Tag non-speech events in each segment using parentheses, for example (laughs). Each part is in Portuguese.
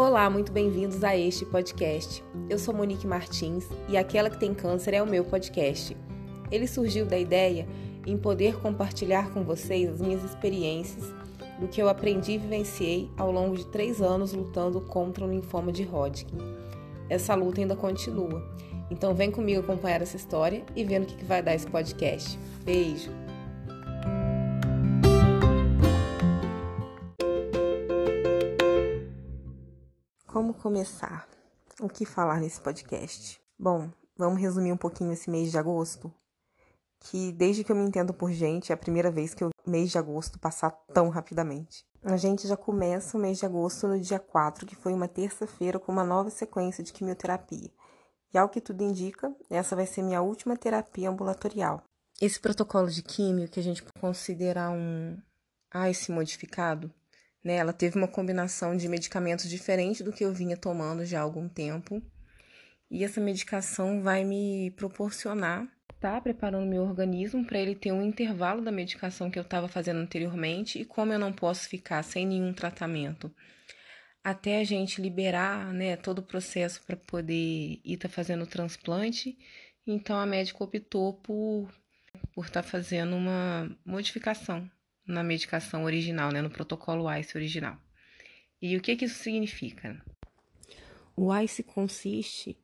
Olá, muito bem-vindos a este podcast. Eu sou Monique Martins e Aquela que tem câncer é o meu podcast. Ele surgiu da ideia em poder compartilhar com vocês as minhas experiências do que eu aprendi e vivenciei ao longo de três anos lutando contra o linfoma de Hodgkin. Essa luta ainda continua, então vem comigo acompanhar essa história e ver no que vai dar esse podcast. Beijo! Como começar? O que falar nesse podcast? Bom, vamos resumir um pouquinho esse mês de agosto? Que desde que eu me entendo por gente, é a primeira vez que o mês de agosto passar tão rapidamente. A gente já começa o mês de agosto no dia 4, que foi uma terça-feira, com uma nova sequência de quimioterapia. E ao que tudo indica, essa vai ser minha última terapia ambulatorial. Esse protocolo de químio, que a gente pode considerar um AICE modificado, né? Ela teve uma combinação de medicamentos diferente do que eu vinha tomando já há algum tempo. E essa medicação vai me proporcionar tá preparando meu organismo para ele ter um intervalo da medicação que eu estava fazendo anteriormente e como eu não posso ficar sem nenhum tratamento até a gente liberar né, todo o processo para poder ir tá fazendo o transplante, então a médica optou por por estar tá fazendo uma modificação na medicação original, né, no protocolo ICE original. E o que, que isso significa? O ICE consiste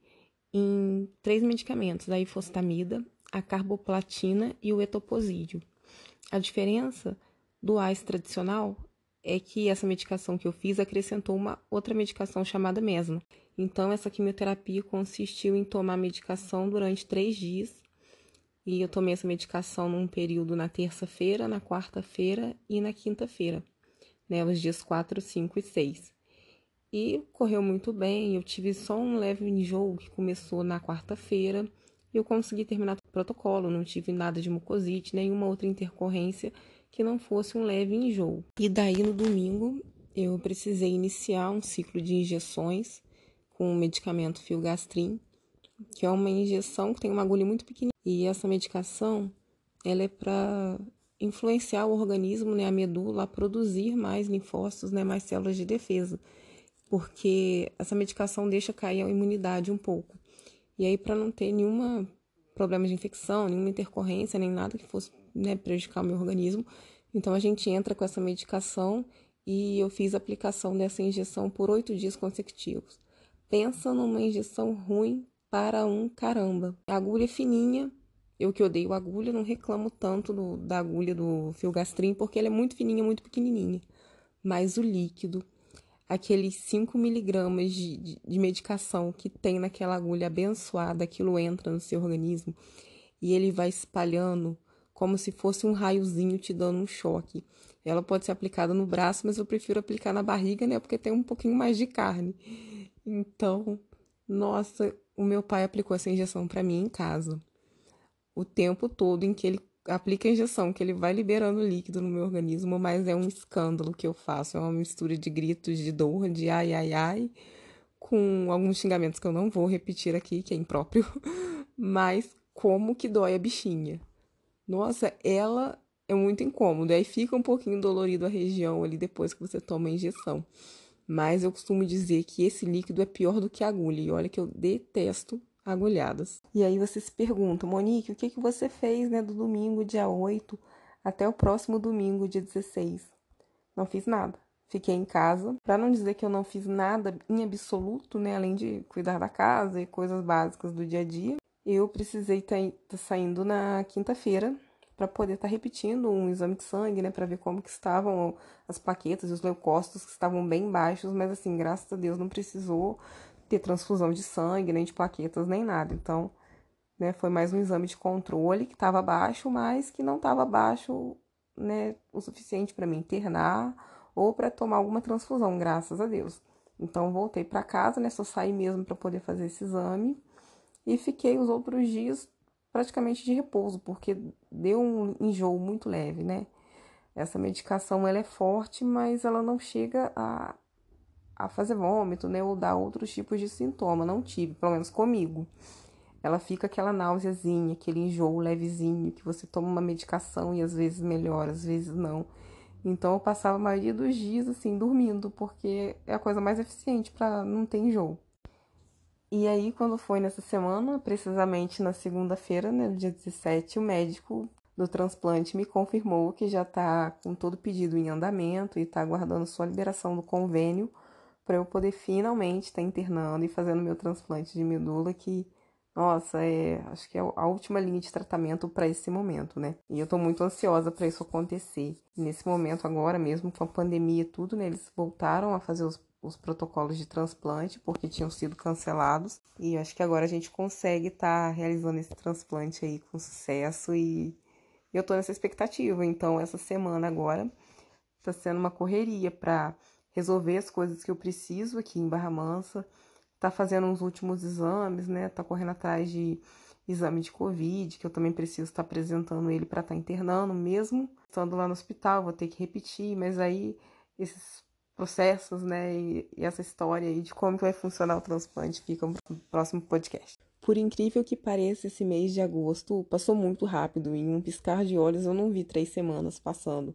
em três medicamentos, a ifostamida, a carboplatina e o etoposídeo. A diferença do ICE tradicional é que essa medicação que eu fiz acrescentou uma outra medicação chamada mesma. Então, essa quimioterapia consistiu em tomar medicação durante três dias e eu tomei essa medicação num período na terça-feira, na quarta-feira e na quinta-feira, né? Os dias 4, 5 e 6. E correu muito bem, eu tive só um leve enjoo que começou na quarta-feira. e Eu consegui terminar o protocolo, não tive nada de mucosite, nenhuma outra intercorrência que não fosse um leve enjoo. E daí no domingo eu precisei iniciar um ciclo de injeções com o medicamento filgastrin, que é uma injeção que tem uma agulha muito pequenininha e essa medicação, ela é para influenciar o organismo, né, a medula, a produzir mais linfócitos, né, mais células de defesa, porque essa medicação deixa cair a imunidade um pouco. E aí, para não ter nenhuma problema de infecção, nenhuma intercorrência, nem nada que fosse né, prejudicar o meu organismo, então a gente entra com essa medicação e eu fiz a aplicação dessa injeção por oito dias consecutivos. Pensa numa injeção ruim para um caramba. Agulha é fininha, eu que odeio agulha, não reclamo tanto do, da agulha do filgastrin, porque ela é muito fininha, muito pequenininha. Mas o líquido, aqueles 5 miligramas de, de, de medicação que tem naquela agulha abençoada, aquilo entra no seu organismo e ele vai espalhando como se fosse um raiozinho te dando um choque. Ela pode ser aplicada no braço, mas eu prefiro aplicar na barriga, né? Porque tem um pouquinho mais de carne. Então, nossa, o meu pai aplicou essa injeção para mim em casa. O tempo todo em que ele aplica a injeção, que ele vai liberando líquido no meu organismo, mas é um escândalo que eu faço. É uma mistura de gritos de dor, de ai, ai, ai, com alguns xingamentos que eu não vou repetir aqui, que é impróprio, (laughs) mas como que dói a bichinha. Nossa, ela é muito incômodo. Aí fica um pouquinho dolorido a região ali depois que você toma a injeção. Mas eu costumo dizer que esse líquido é pior do que agulha. E olha que eu detesto agulhadas. E aí você se pergunta, Monique, o que, que você fez né, do domingo, dia 8, até o próximo domingo, dia 16? Não fiz nada. Fiquei em casa. Para não dizer que eu não fiz nada em absoluto, né, além de cuidar da casa e coisas básicas do dia a dia, eu precisei estar tá saindo na quinta-feira para poder estar tá repetindo um exame de sangue, né, para ver como que estavam as plaquetas e os leucócitos que estavam bem baixos, mas assim, graças a Deus não precisou ter transfusão de sangue, nem de plaquetas, nem nada. Então, né, foi mais um exame de controle que estava baixo, mas que não estava baixo, né, o suficiente para me internar ou para tomar alguma transfusão, graças a Deus. Então, voltei para casa, né, só saí mesmo para poder fazer esse exame e fiquei os outros dias praticamente de repouso, porque deu um enjoo muito leve, né? Essa medicação ela é forte, mas ela não chega a, a fazer vômito, né? Ou dar outros tipos de sintoma. Não tive, pelo menos comigo. Ela fica aquela náuseazinha, aquele enjoo levezinho, que você toma uma medicação e às vezes melhora, às vezes não. Então eu passava a maioria dos dias assim dormindo, porque é a coisa mais eficiente para não ter enjoo. E aí quando foi nessa semana, precisamente na segunda-feira, né, no dia 17, o médico do transplante me confirmou que já está com todo o pedido em andamento e está aguardando sua liberação do convênio para eu poder finalmente estar tá internando e fazendo meu transplante de medula que nossa, é, acho que é a última linha de tratamento para esse momento, né? E eu estou muito ansiosa para isso acontecer. nesse momento agora mesmo com a pandemia e tudo, né, eles voltaram a fazer os, os protocolos de transplante porque tinham sido cancelados. E acho que agora a gente consegue estar tá realizando esse transplante aí com sucesso e eu estou nessa expectativa. Então, essa semana agora está sendo uma correria para resolver as coisas que eu preciso aqui em Barra Mansa tá fazendo uns últimos exames, né? Tá correndo atrás de exame de Covid, que eu também preciso estar tá apresentando ele para estar tá internando, mesmo estando lá no hospital, vou ter que repetir, mas aí esses processos, né, e, e essa história aí de como que vai funcionar o transplante fica no próximo podcast. Por incrível que pareça, esse mês de agosto passou muito rápido. Em um piscar de olhos, eu não vi três semanas passando.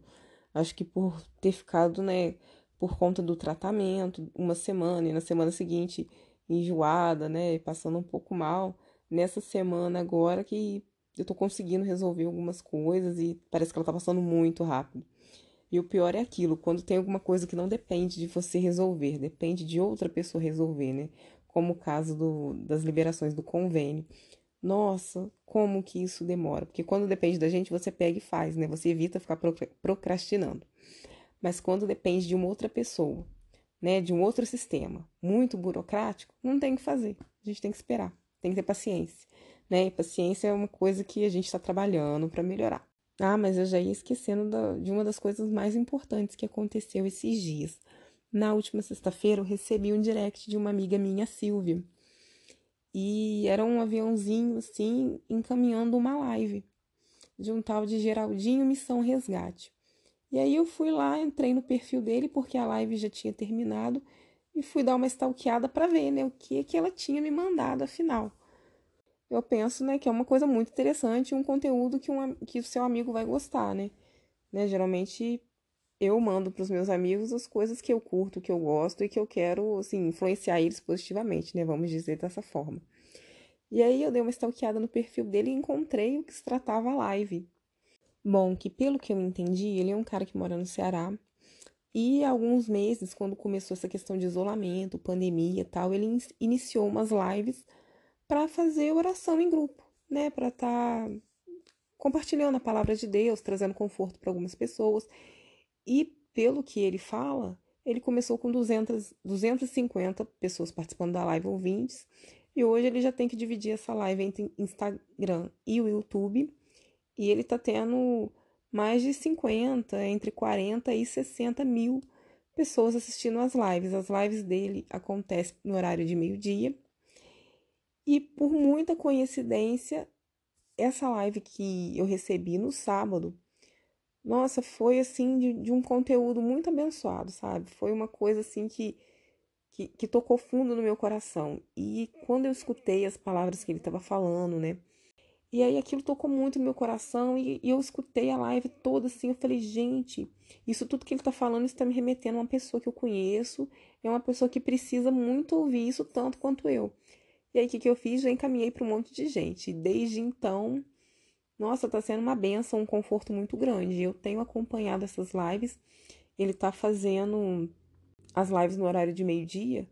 Acho que por ter ficado, né, por conta do tratamento, uma semana, e na semana seguinte enjoada, né, passando um pouco mal. Nessa semana agora que eu tô conseguindo resolver algumas coisas e parece que ela tá passando muito rápido. E o pior é aquilo, quando tem alguma coisa que não depende de você resolver, depende de outra pessoa resolver, né? Como o caso do, das liberações do convênio. Nossa, como que isso demora? Porque quando depende da gente, você pega e faz, né? Você evita ficar procrastinando. Mas quando depende de uma outra pessoa, né, de um outro sistema muito burocrático, não tem o que fazer. A gente tem que esperar, tem que ter paciência. Né? E paciência é uma coisa que a gente está trabalhando para melhorar. Ah, mas eu já ia esquecendo da, de uma das coisas mais importantes que aconteceu esses dias. Na última sexta-feira, eu recebi um direct de uma amiga minha, Silvia. E era um aviãozinho, assim, encaminhando uma live de um tal de Geraldinho Missão Resgate. E aí eu fui lá, entrei no perfil dele porque a live já tinha terminado e fui dar uma stalkeada para ver, né, o que que ela tinha me mandado afinal. Eu penso, né, que é uma coisa muito interessante, um conteúdo que, um, que o seu amigo vai gostar, né? né? Geralmente eu mando para os meus amigos as coisas que eu curto, que eu gosto e que eu quero, assim, influenciar eles positivamente, né? Vamos dizer dessa forma. E aí eu dei uma stalkeada no perfil dele e encontrei o que se tratava a live. Bom, que pelo que eu entendi, ele é um cara que mora no Ceará. E há alguns meses, quando começou essa questão de isolamento, pandemia e tal, ele iniciou umas lives para fazer oração em grupo, né? Para estar tá compartilhando a palavra de Deus, trazendo conforto para algumas pessoas. E pelo que ele fala, ele começou com 200, 250 pessoas participando da live ouvintes. E hoje ele já tem que dividir essa live entre Instagram e o YouTube e ele está tendo mais de 50, entre 40 e 60 mil pessoas assistindo às lives. As lives dele acontecem no horário de meio-dia. E por muita coincidência, essa live que eu recebi no sábado, nossa, foi assim de, de um conteúdo muito abençoado, sabe? Foi uma coisa assim que, que, que tocou fundo no meu coração. E quando eu escutei as palavras que ele estava falando, né? E aí aquilo tocou muito no meu coração e, e, eu escutei a live toda assim, eu falei, gente, isso tudo que ele tá falando está me remetendo a uma pessoa que eu conheço, é uma pessoa que precisa muito ouvir isso tanto quanto eu. E aí o que, que eu fiz? Já encaminhei para um monte de gente. Desde então, nossa, tá sendo uma benção, um conforto muito grande. Eu tenho acompanhado essas lives, ele tá fazendo as lives no horário de meio-dia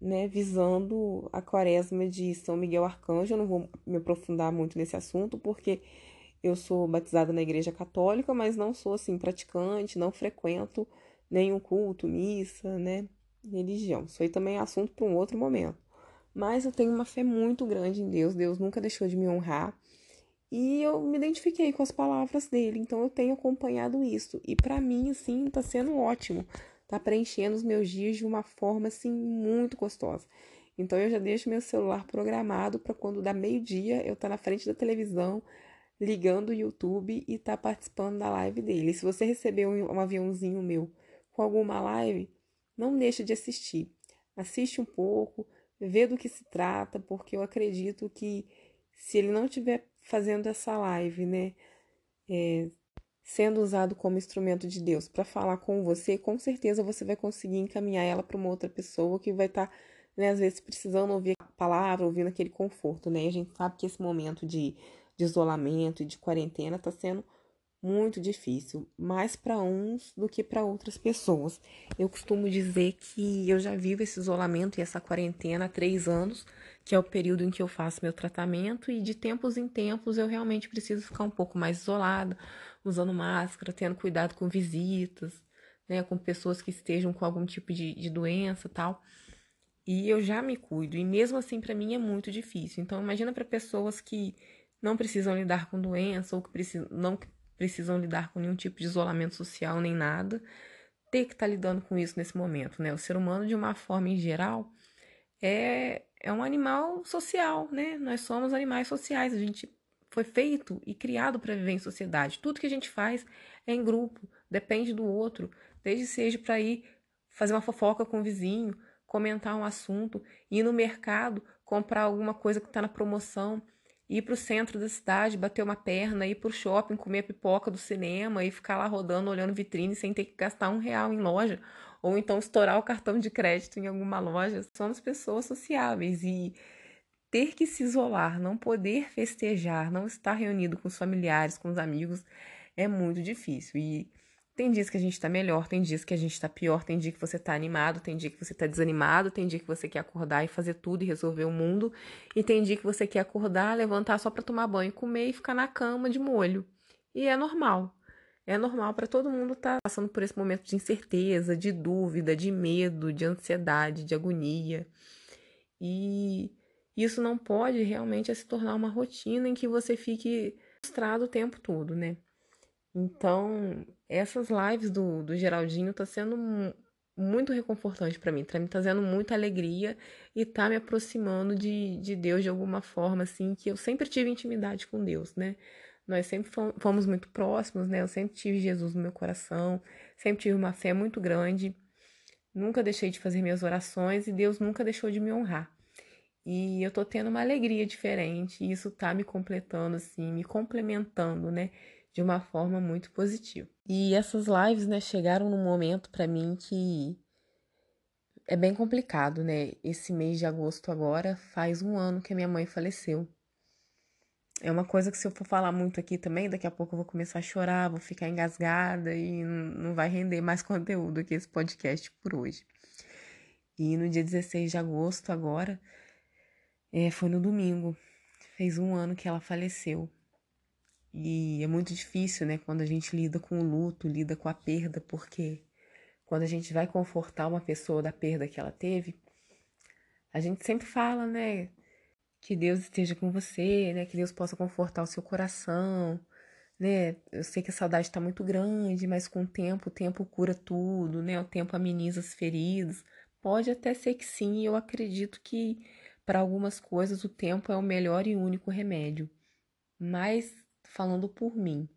né, visando a quaresma de São Miguel Arcanjo. Eu não vou me aprofundar muito nesse assunto, porque eu sou batizada na igreja católica, mas não sou assim praticante, não frequento nenhum culto, missa, né, religião. Isso aí também é assunto para um outro momento. Mas eu tenho uma fé muito grande em Deus, Deus nunca deixou de me honrar. E eu me identifiquei com as palavras dele, então eu tenho acompanhado isso. E para mim, assim, tá sendo ótimo tá preenchendo os meus dias de uma forma assim muito gostosa. Então eu já deixo meu celular programado para quando dá meio-dia eu tá na frente da televisão, ligando o YouTube e tá participando da live dele. se você receber um, um aviãozinho meu com alguma live, não deixe de assistir. Assiste um pouco, vê do que se trata, porque eu acredito que se ele não estiver fazendo essa live, né, é, sendo usado como instrumento de Deus para falar com você, com certeza você vai conseguir encaminhar ela para uma outra pessoa que vai estar, tá, né, às vezes precisando ouvir a palavra, ouvindo aquele conforto, né? E a gente sabe que esse momento de, de isolamento e de quarentena está sendo muito difícil, mais para uns do que para outras pessoas. Eu costumo dizer que eu já vivo esse isolamento e essa quarentena há três anos, que é o período em que eu faço meu tratamento, e de tempos em tempos eu realmente preciso ficar um pouco mais isolada, usando máscara, tendo cuidado com visitas, né, com pessoas que estejam com algum tipo de, de doença tal. E eu já me cuido, e mesmo assim para mim é muito difícil. Então imagina para pessoas que não precisam lidar com doença ou que precisam, não precisam lidar com nenhum tipo de isolamento social nem nada, ter que estar tá lidando com isso nesse momento, né? O ser humano, de uma forma em geral, é, é um animal social, né? Nós somos animais sociais, a gente foi feito e criado para viver em sociedade. Tudo que a gente faz é em grupo, depende do outro, desde seja para ir fazer uma fofoca com o vizinho, comentar um assunto, ir no mercado, comprar alguma coisa que está na promoção, ir para o centro da cidade, bater uma perna, ir para o shopping, comer pipoca do cinema e ficar lá rodando, olhando vitrine sem ter que gastar um real em loja, ou então estourar o cartão de crédito em alguma loja. Somos pessoas sociáveis e ter que se isolar, não poder festejar, não estar reunido com os familiares, com os amigos, é muito difícil. E tem dias que a gente tá melhor, tem dias que a gente tá pior, tem dia que você tá animado, tem dia que você tá desanimado, tem dia que você quer acordar e fazer tudo e resolver o mundo, e tem dia que você quer acordar, levantar só para tomar banho, comer e ficar na cama de molho. E é normal. É normal para todo mundo estar tá passando por esse momento de incerteza, de dúvida, de medo, de ansiedade, de agonia. E isso não pode realmente se tornar uma rotina em que você fique frustrado o tempo todo, né? Então, essas lives do, do Geraldinho tá sendo muito reconfortante para mim, tá me trazendo muita alegria e tá me aproximando de, de Deus de alguma forma, assim, que eu sempre tive intimidade com Deus, né? Nós sempre fomos muito próximos, né? Eu sempre tive Jesus no meu coração, sempre tive uma fé muito grande, nunca deixei de fazer minhas orações e Deus nunca deixou de me honrar. E eu tô tendo uma alegria diferente, e isso tá me completando, assim, me complementando, né? De uma forma muito positiva. E essas lives, né, chegaram num momento para mim que é bem complicado, né? Esse mês de agosto agora faz um ano que a minha mãe faleceu. É uma coisa que se eu for falar muito aqui também, daqui a pouco eu vou começar a chorar, vou ficar engasgada e não vai render mais (laughs) conteúdo aqui esse podcast por hoje. E no dia 16 de agosto agora, é, foi no domingo. Fez um ano que ela faleceu. E é muito difícil, né, quando a gente lida com o luto, lida com a perda, porque quando a gente vai confortar uma pessoa da perda que ela teve, a gente sempre fala, né, que Deus esteja com você, né, que Deus possa confortar o seu coração, né? Eu sei que a saudade está muito grande, mas com o tempo, o tempo cura tudo, né? O tempo ameniza as feridas. Pode até ser que sim, eu acredito que para algumas coisas, o tempo é o melhor e único remédio. Mas, falando por mim,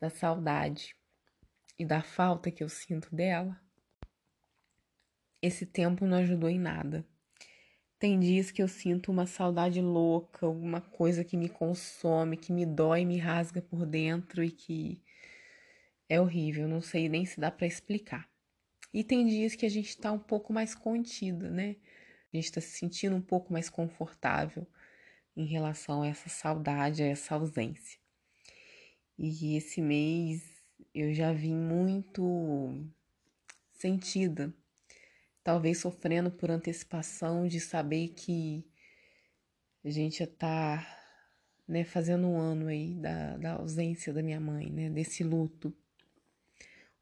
da saudade e da falta que eu sinto dela, esse tempo não ajudou em nada. Tem dias que eu sinto uma saudade louca, alguma coisa que me consome, que me dói, me rasga por dentro e que é horrível, não sei nem se dá para explicar. E tem dias que a gente tá um pouco mais contida, né? a gente está se sentindo um pouco mais confortável em relação a essa saudade, a essa ausência. E esse mês eu já vim muito sentida, talvez sofrendo por antecipação de saber que a gente já tá né, fazendo um ano aí da, da ausência da minha mãe, né, desse luto.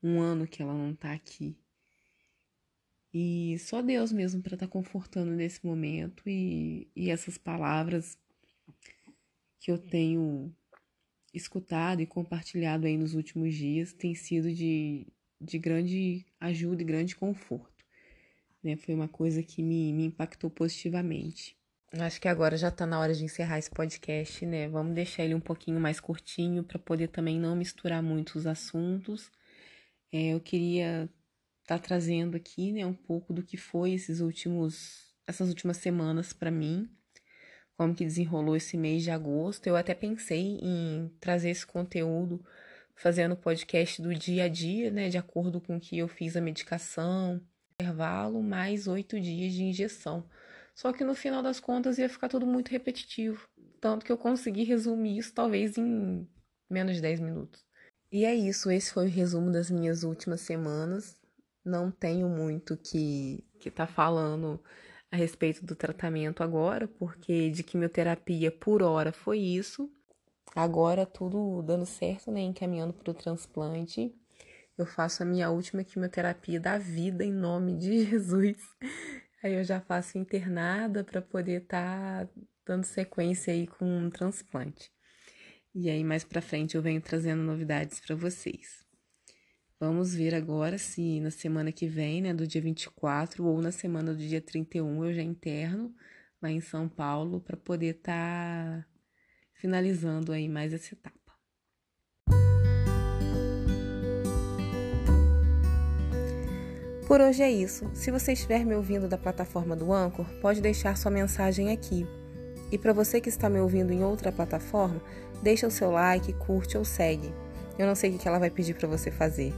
Um ano que ela não tá aqui. E só Deus mesmo para estar tá confortando nesse momento e, e essas palavras que eu tenho escutado e compartilhado aí nos últimos dias têm sido de, de grande ajuda e grande conforto. Né? Foi uma coisa que me, me impactou positivamente. Acho que agora já está na hora de encerrar esse podcast, né? Vamos deixar ele um pouquinho mais curtinho para poder também não misturar muito os assuntos. É, eu queria tá trazendo aqui, né, um pouco do que foi esses últimos essas últimas semanas para mim, como que desenrolou esse mês de agosto. Eu até pensei em trazer esse conteúdo fazendo podcast do dia a dia, né, de acordo com que eu fiz a medicação, intervalo, mais oito dias de injeção. Só que no final das contas ia ficar tudo muito repetitivo. Tanto que eu consegui resumir isso talvez em menos de 10 minutos. E é isso, esse foi o resumo das minhas últimas semanas. Não tenho muito que que tá falando a respeito do tratamento agora, porque de quimioterapia por hora foi isso. Agora tudo dando certo, né, encaminhando para o transplante. Eu faço a minha última quimioterapia da vida em nome de (laughs) Jesus. Aí eu já faço internada para poder estar tá dando sequência aí com um transplante. E aí mais para frente eu venho trazendo novidades para vocês. Vamos ver agora se na semana que vem, né, do dia 24 ou na semana do dia 31 eu já interno lá em São Paulo para poder estar tá finalizando aí mais essa etapa. Por hoje é isso. Se você estiver me ouvindo da plataforma do Anchor, pode deixar sua mensagem aqui. E para você que está me ouvindo em outra plataforma, deixa o seu like, curte ou segue. Eu não sei o que ela vai pedir para você fazer.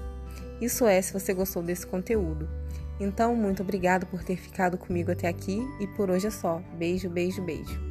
Isso é se você gostou desse conteúdo. Então, muito obrigado por ter ficado comigo até aqui e por hoje é só. Beijo, beijo, beijo.